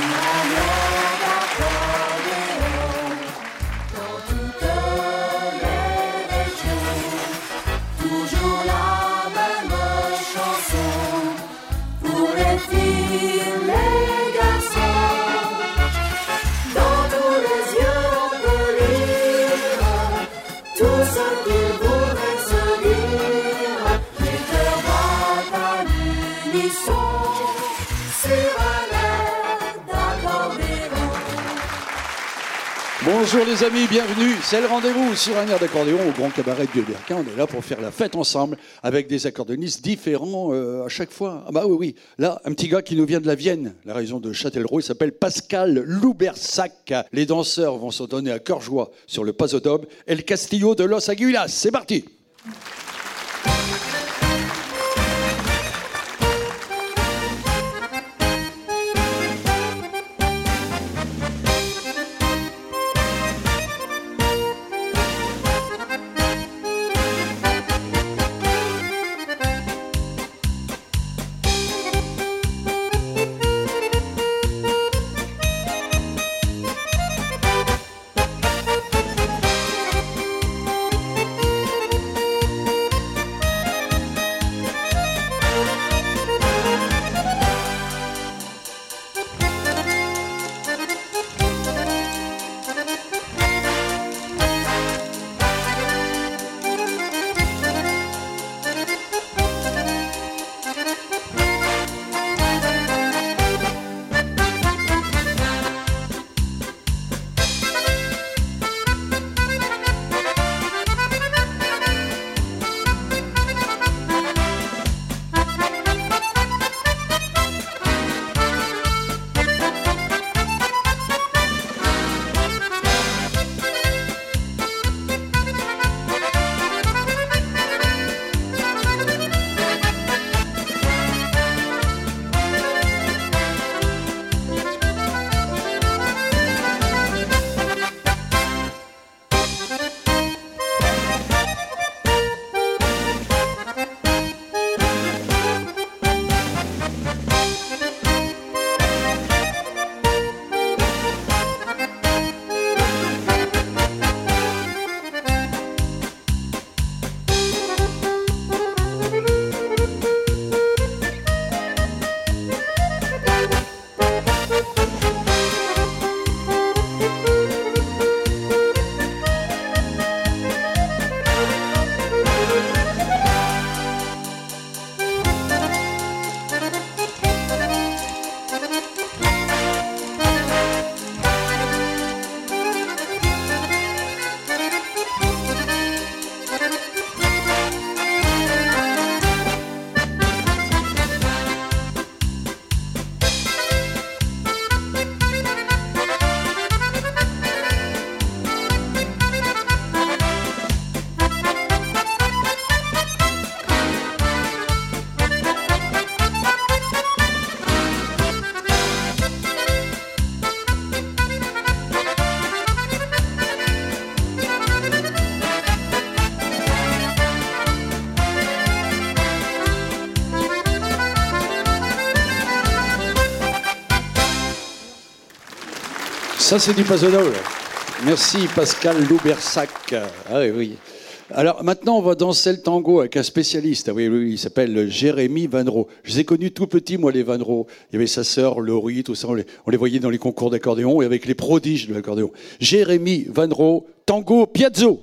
Radio. Bonjour les amis, bienvenue. C'est le rendez-vous sur un air d'accordéon au Grand Cabaret de Berquin. On est là pour faire la fête ensemble avec des accordéonistes différents euh, à chaque fois. Ah bah oui, oui. Là, un petit gars qui nous vient de la Vienne, la région de Châtellerault, il s'appelle Pascal Loubersac. Les danseurs vont se donner à cœur joie sur le Pasodob et le Castillo de Los Aguilas. C'est parti. Ça, c'est du Pasodoble. Merci Pascal Loubersac. Ah oui, oui. Alors maintenant, on va danser le tango avec un spécialiste. Ah oui, oui, il s'appelle Jérémy Vanro. Je les ai connus tout petits, moi, les Vanro. Il y avait sa sœur, Laurie, tout ça. On les, on les voyait dans les concours d'accordéon et avec les prodiges de l'accordéon. Jérémy Vanro, tango piazzo.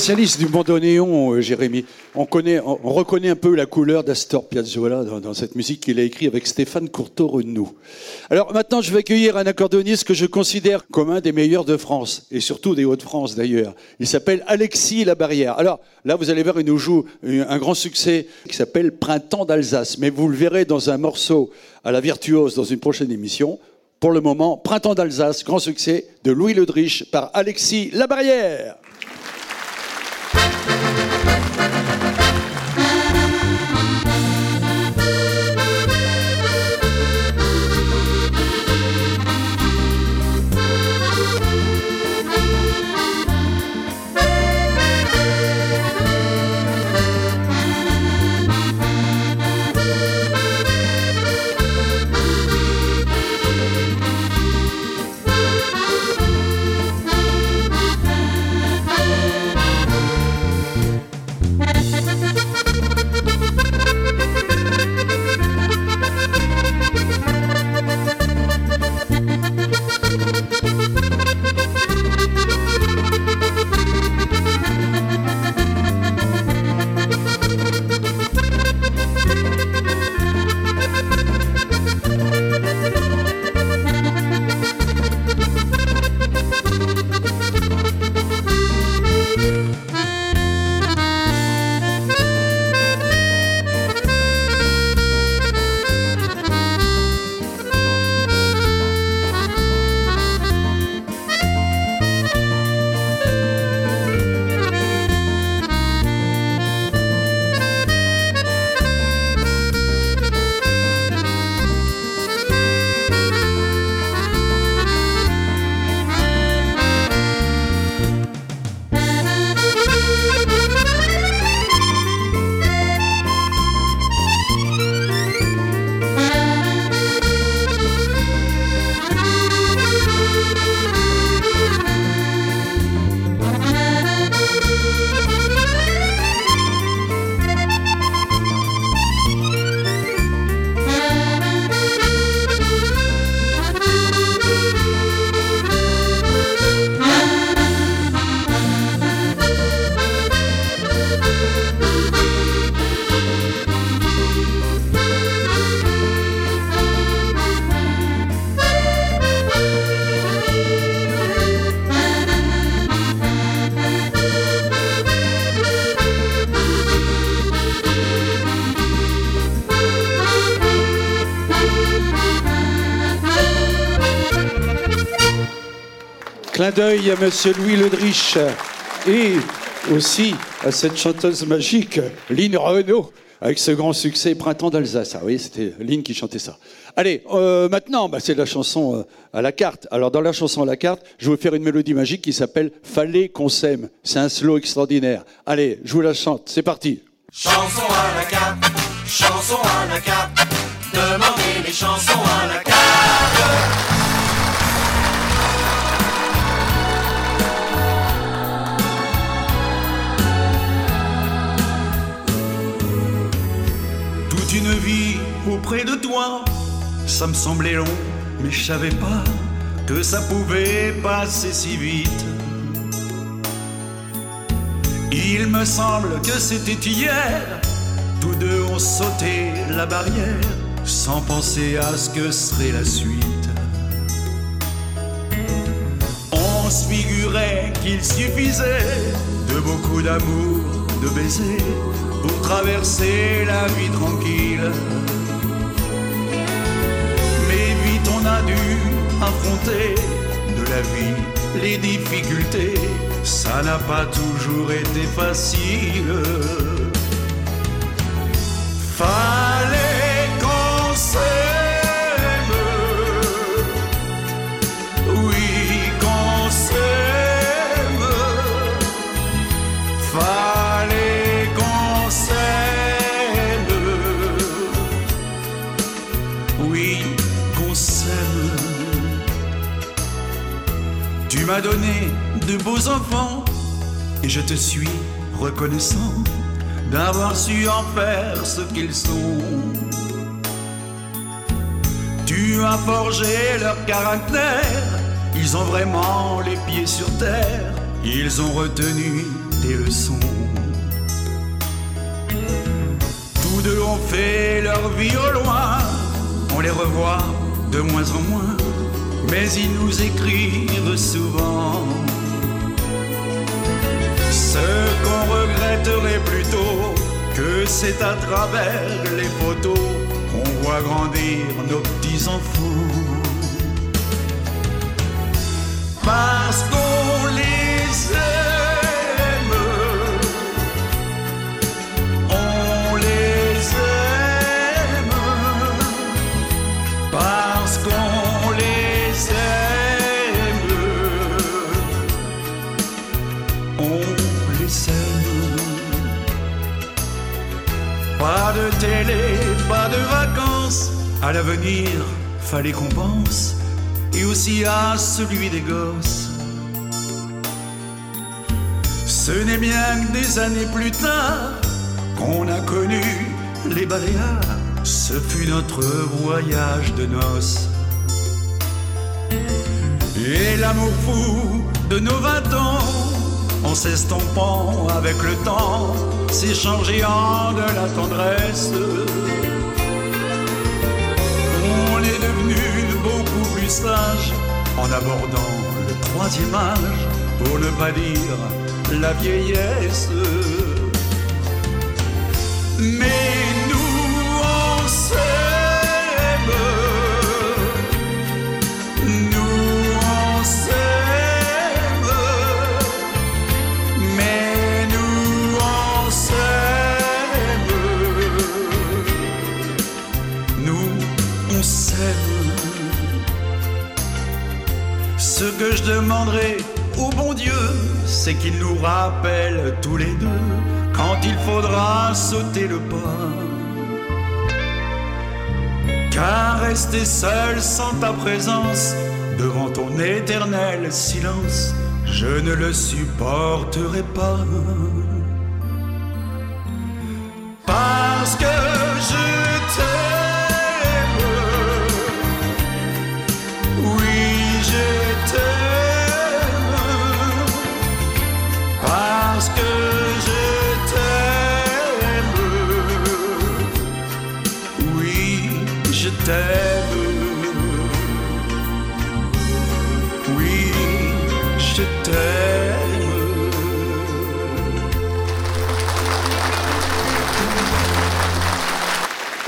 Spécialiste du bandoneon, euh, Jérémy. On, connaît, on, reconnaît un peu la couleur d'Astor Piazzolla dans, cette musique qu'il a écrite avec Stéphane Courteau-Renou. Alors maintenant, je vais accueillir un accordéoniste que je considère comme un des meilleurs de France, et surtout des Hauts-de-France d'ailleurs. Il s'appelle Alexis Labarrière. Alors là, vous allez voir, il nous joue un grand succès qui s'appelle Printemps d'Alsace, mais vous le verrez dans un morceau à la virtuose dans une prochaine émission. Pour le moment, Printemps d'Alsace, grand succès de Louis Ledrich par Alexis Labarrière. Clin d'œil à Monsieur Louis Ledrich et aussi à cette chanteuse magique, Lynn Renault, avec ce grand succès Printemps d'Alsace. Ah oui, c'était Lynn qui chantait ça. Allez, euh, maintenant, bah, c'est la chanson euh, à la carte. Alors, dans la chanson à la carte, je vais faire une mélodie magique qui s'appelle Fallait qu'on s'aime. C'est un slow extraordinaire. Allez, je vous la chante. C'est parti. Chanson à la carte, chanson à la carte, demandez les chansons à la carte. Ça me semblait long, mais je savais pas que ça pouvait passer si vite. Il me semble que c'était hier, tous deux ont sauté la barrière, sans penser à ce que serait la suite. On se figurait qu'il suffisait de beaucoup d'amour, de baisers pour traverser la vie tranquille. On a dû affronter de la vie les difficultés, ça n'a pas toujours été facile. Donné de beaux enfants. Et je te suis reconnaissant d'avoir su en faire ce qu'ils sont. Tu as forgé leur caractère, ils ont vraiment les pieds sur terre, ils ont retenu des leçons. Tous deux ont fait leur vie au loin, on les revoit de moins en moins, mais ils nous écrivent souvent. Ce qu'on regretterait plutôt que c'est à travers les photos qu'on voit grandir nos petits enfants. Parce Télé, pas de vacances, à l'avenir, fallait qu'on pense, et aussi à celui des gosses. Ce n'est bien que des années plus tard qu'on a connu les Baléares, ce fut notre voyage de noces. Et l'amour fou de nos vingt ans, en s'estompant avec le temps, s'est changé en de la tendresse. On est devenu beaucoup plus sage en abordant le troisième âge, pour ne pas dire la vieillesse. Mais Ce que je demanderai au bon Dieu, c'est qu'il nous rappelle tous les deux quand il faudra sauter le pas. Car rester seul sans ta présence, devant ton éternel silence, je ne le supporterai pas.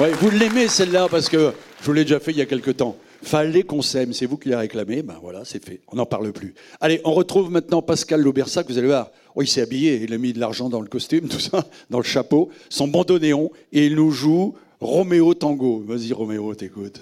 Ouais, vous l'aimez celle-là parce que je vous l'ai déjà fait il y a quelque temps. Fallait qu'on s'aime, c'est vous qui l'avez réclamé, ben voilà, c'est fait, on n'en parle plus. Allez, on retrouve maintenant Pascal Laubersac, vous allez voir, oh, il s'est habillé, il a mis de l'argent dans le costume, tout ça, dans le chapeau, son bandoneon, et il nous joue Roméo Tango. Vas-y Roméo, t'écoutes.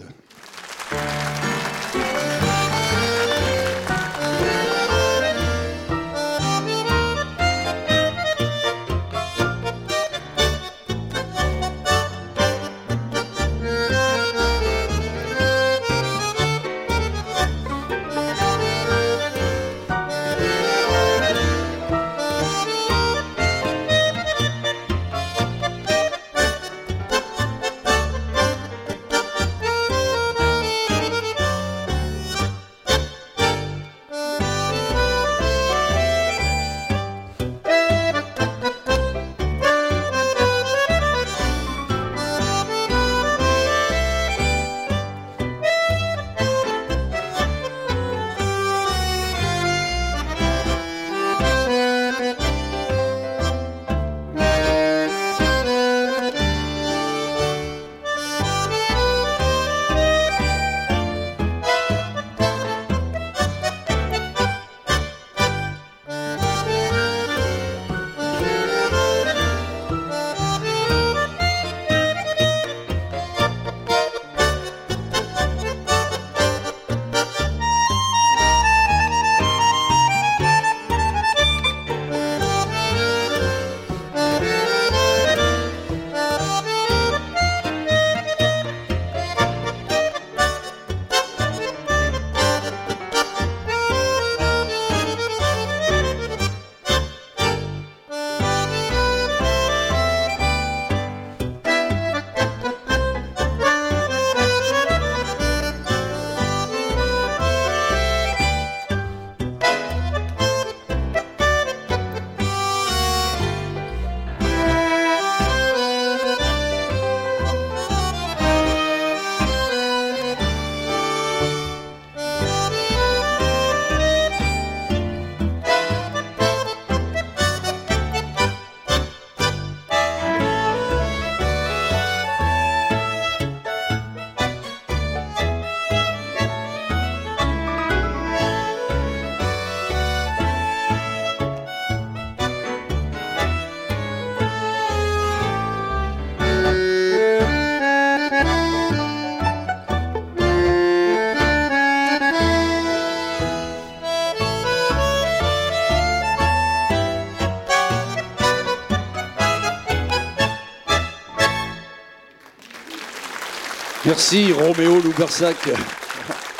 Merci Roméo Loubersac.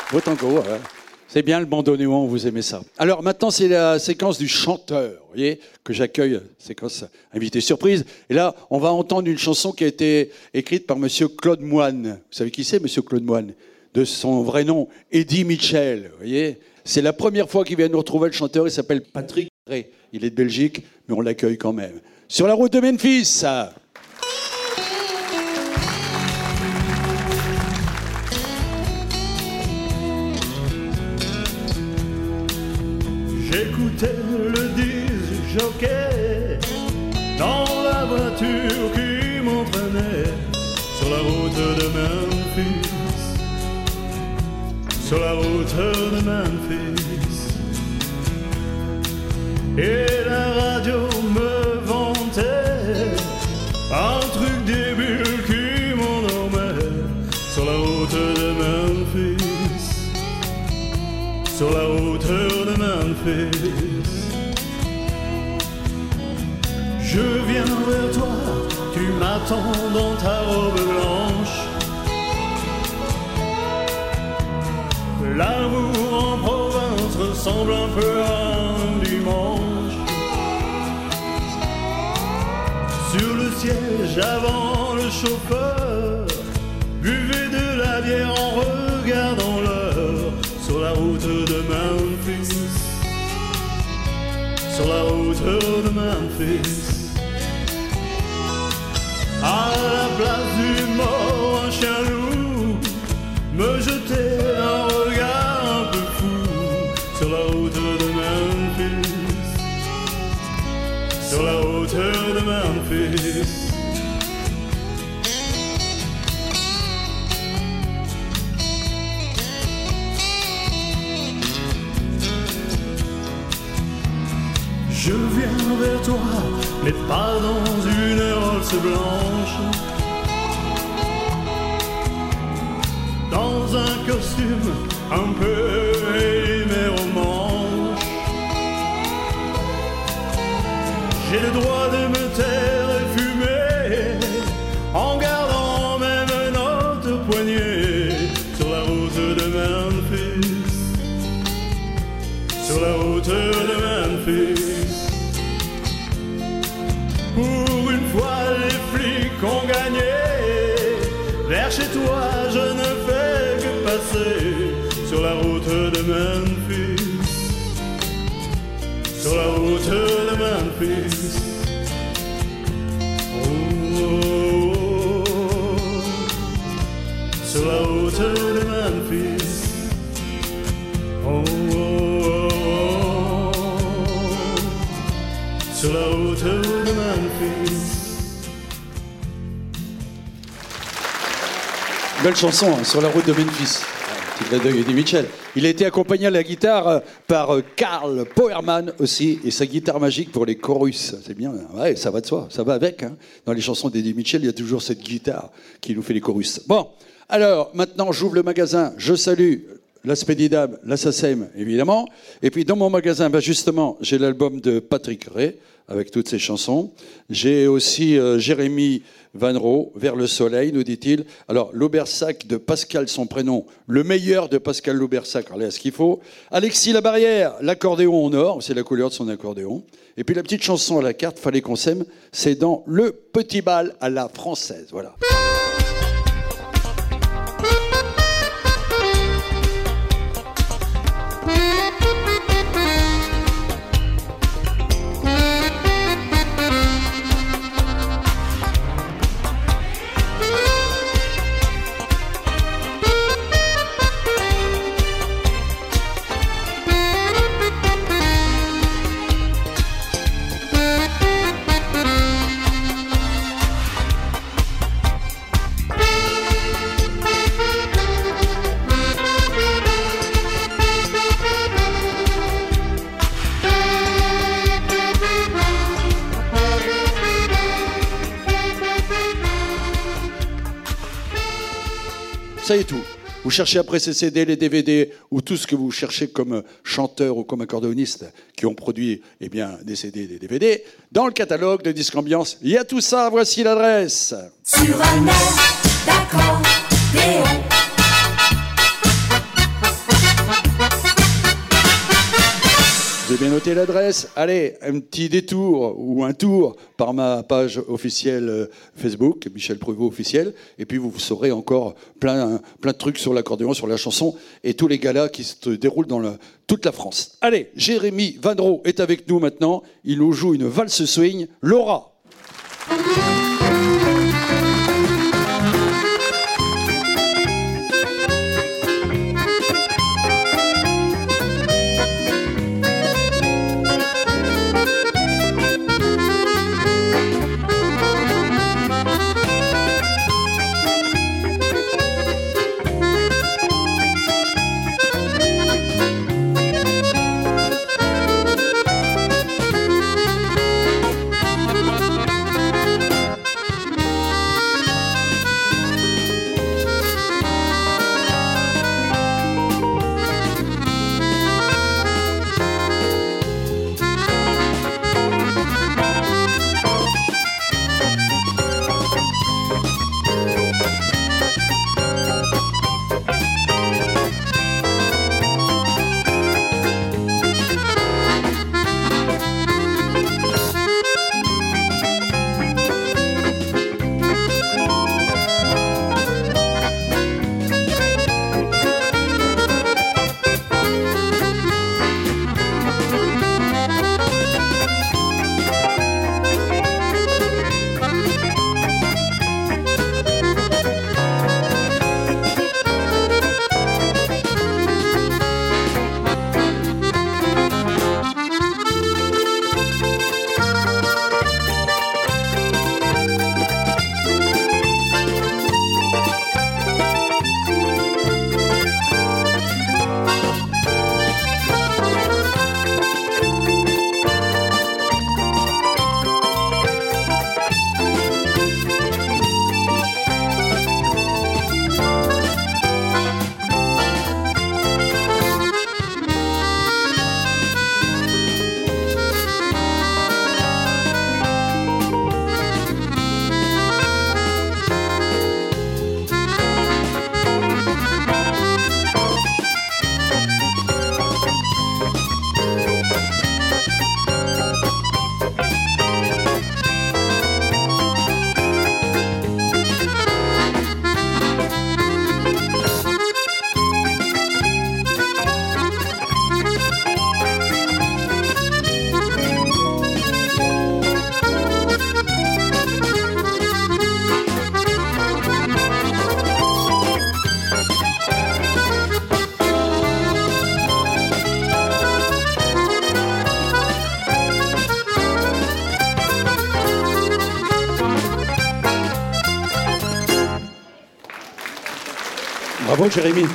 Vos tango, hein. c'est bien le bandoneon, vous aimez ça. Alors maintenant, c'est la séquence du chanteur, vous voyez, que j'accueille, séquence invité surprise. Et là, on va entendre une chanson qui a été écrite par Monsieur Claude Moine. Vous savez qui c'est, Monsieur Claude Moine? De son vrai nom, Eddie Mitchell, vous voyez. C'est la première fois qu'il vient nous retrouver, le chanteur, il s'appelle Patrick Ray. Il est de Belgique, mais on l'accueille quand même. Sur la route de Memphis. Le disque jockey dans la voiture qui m'entraînait sur la route de Memphis. Sur la route de Memphis. Et la radio me vantait un truc débile qui m'endormait sur la route de Memphis sur la route de Je viens vers toi, tu m'attends dans ta robe blanche. L'amour en province ressemble un peu à un dimanche. Sur le siège avant le chauffeur, la route de Memphis. À la place du mort, un chien loup me jetait un regard un peu fou sur la route de Memphis. Sur la route de Memphis. Mais pas dans une Rolls blanche. Vers chez toi, je ne fais que passer sur la route de Memphis. Sur la route de Memphis. Oh, oh, oh. Sur la route de Belle chanson hein, sur la route de Memphis. Il a été accompagné à la guitare euh, par euh, Karl Powerman aussi, et sa guitare magique pour les chorus. C'est bien, hein. ouais, ça va de soi, ça va avec. hein. Dans les chansons d'Eddie Mitchell, il y a toujours cette guitare qui nous fait les chorus. Bon, alors maintenant j'ouvre le magasin, je salue l'aspect d'Idam, la SACEM évidemment, et puis dans mon magasin, bah, justement, j'ai l'album de Patrick Ray avec toutes ses chansons. J'ai aussi euh, Jérémy Van Roo, Vers le soleil, nous dit-il. Alors, l'Aubersac de Pascal, son prénom, le meilleur de Pascal l'Aubersac, allez à ce qu'il faut. Alexis Labarrière, l'accordéon en or, c'est la couleur de son accordéon. Et puis la petite chanson à la carte, fallait qu'on s'aime, c'est dans Le Petit Bal à la française. Voilà. Est tout. Vous cherchez après ces CD, les DVD ou tout ce que vous cherchez comme chanteur ou comme accordéoniste qui ont produit eh bien, des CD, des DVD. Dans le catalogue de Disque Ambiance, il y a tout ça. Voici l'adresse. Sur un air avez bien noté l'adresse Allez, un petit détour ou un tour par ma page officielle euh, Facebook, Michel Pruvot officiel, et puis vous saurez encore plein, plein de trucs sur l'accordéon, sur la chanson et tous les galas qui se déroulent dans toute la France. Allez, Jérémy Vandro est avec nous maintenant. Il nous joue une valse swing, Laura. Jérémy.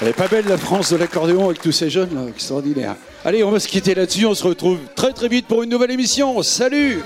Elle est pas belle la France de l'accordéon avec tous ces jeunes là, extraordinaire. Allez, on va se quitter là-dessus, on se retrouve très très vite pour une nouvelle émission. Salut